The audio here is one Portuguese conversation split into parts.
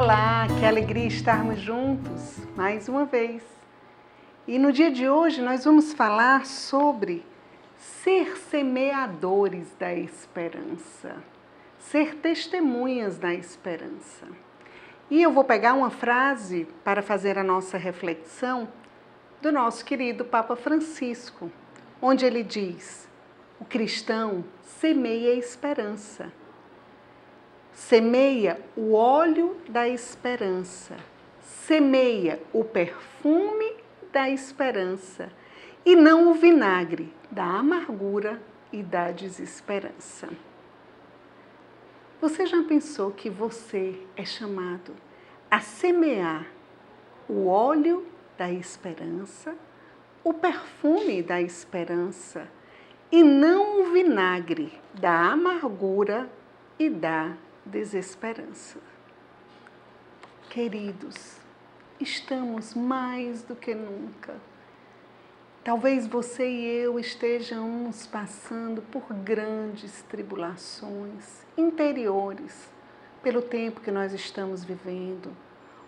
Olá, que alegria estarmos juntos mais uma vez. E no dia de hoje nós vamos falar sobre ser semeadores da esperança, ser testemunhas da esperança. E eu vou pegar uma frase para fazer a nossa reflexão do nosso querido Papa Francisco, onde ele diz: o cristão semeia esperança semeia o óleo da esperança, semeia o perfume da esperança e não o vinagre da amargura e da desesperança. Você já pensou que você é chamado a semear o óleo da esperança, o perfume da esperança e não o vinagre da amargura e da desesperança. Queridos, estamos mais do que nunca. Talvez você e eu estejamos passando por grandes tribulações interiores pelo tempo que nós estamos vivendo,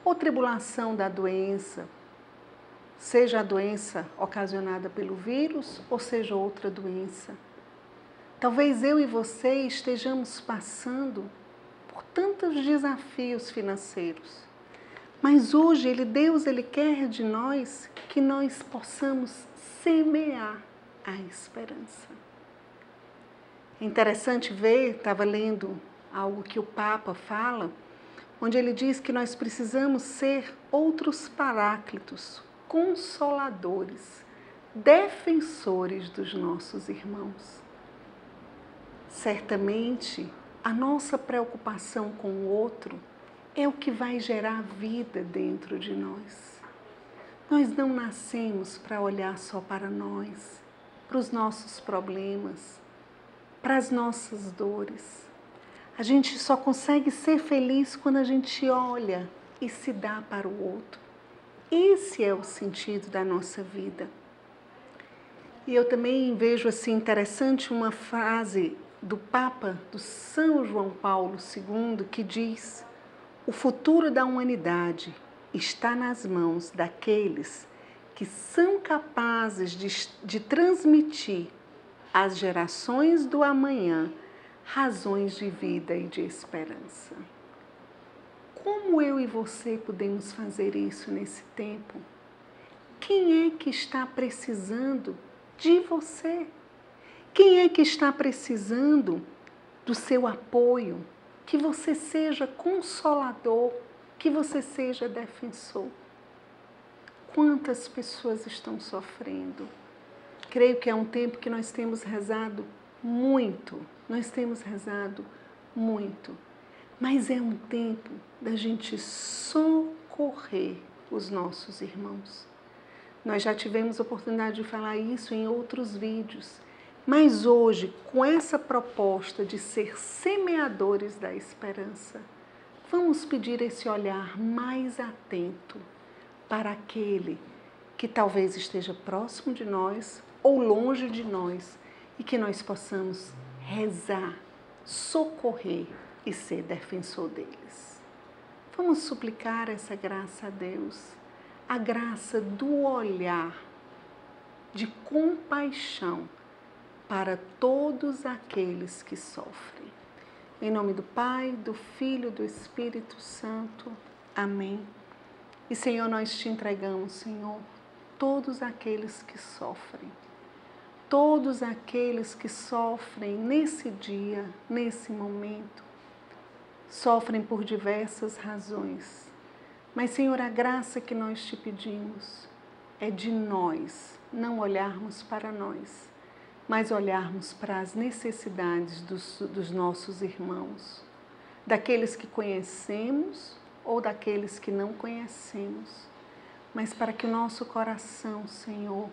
ou tribulação da doença, seja a doença ocasionada pelo vírus ou seja outra doença. Talvez eu e você estejamos passando tantos desafios financeiros. Mas hoje ele, Deus ele quer de nós que nós possamos semear a esperança. É interessante ver, estava lendo algo que o Papa fala, onde ele diz que nós precisamos ser outros paráclitos, consoladores, defensores dos nossos irmãos. Certamente a nossa preocupação com o outro é o que vai gerar vida dentro de nós. Nós não nascemos para olhar só para nós, para os nossos problemas, para as nossas dores. A gente só consegue ser feliz quando a gente olha e se dá para o outro. Esse é o sentido da nossa vida. E eu também vejo assim interessante uma frase do Papa, do São João Paulo II, que diz: o futuro da humanidade está nas mãos daqueles que são capazes de, de transmitir às gerações do amanhã razões de vida e de esperança. Como eu e você podemos fazer isso nesse tempo? Quem é que está precisando de você? Quem é que está precisando do seu apoio? Que você seja consolador, que você seja defensor. Quantas pessoas estão sofrendo? Creio que é um tempo que nós temos rezado muito, nós temos rezado muito, mas é um tempo da gente socorrer os nossos irmãos. Nós já tivemos oportunidade de falar isso em outros vídeos mas hoje, com essa proposta de ser semeadores da esperança, vamos pedir esse olhar mais atento para aquele que talvez esteja próximo de nós ou longe de nós e que nós possamos rezar, socorrer e ser defensor deles. Vamos suplicar essa graça a Deus, a graça do olhar de compaixão para todos aqueles que sofrem. Em nome do Pai, do Filho do Espírito Santo. Amém. E Senhor, nós te entregamos, Senhor, todos aqueles que sofrem. Todos aqueles que sofrem nesse dia, nesse momento, sofrem por diversas razões. Mas, Senhor, a graça que nós te pedimos é de nós não olharmos para nós, mas olharmos para as necessidades dos, dos nossos irmãos, daqueles que conhecemos ou daqueles que não conhecemos, mas para que o nosso coração, Senhor,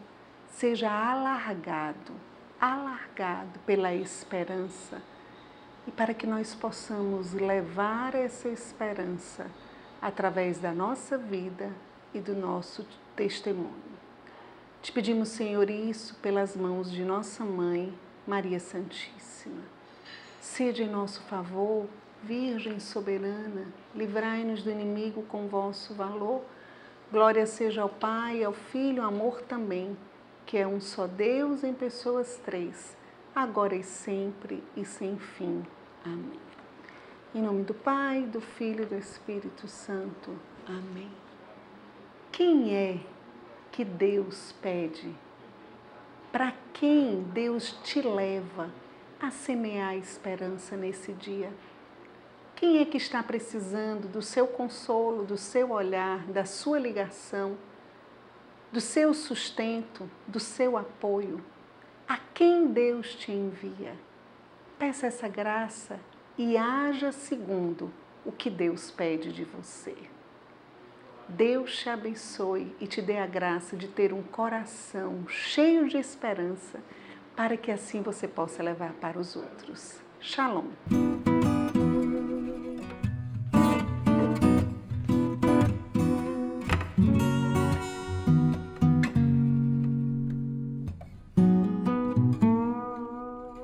seja alargado, alargado pela esperança e para que nós possamos levar essa esperança através da nossa vida e do nosso testemunho. Te pedimos, Senhor, isso pelas mãos de nossa mãe, Maria Santíssima. Seja em nosso favor Virgem soberana, livrai-nos do inimigo com vosso valor. Glória seja ao Pai, ao Filho, ao amor também, que é um só Deus em pessoas três, agora e sempre e sem fim. Amém. Em nome do Pai, do Filho e do Espírito Santo. Amém. Quem é que Deus pede? Para quem Deus te leva a semear esperança nesse dia? Quem é que está precisando do seu consolo, do seu olhar, da sua ligação, do seu sustento, do seu apoio? A quem Deus te envia? Peça essa graça e haja segundo o que Deus pede de você. Deus te abençoe e te dê a graça de ter um coração cheio de esperança, para que assim você possa levar para os outros. Shalom.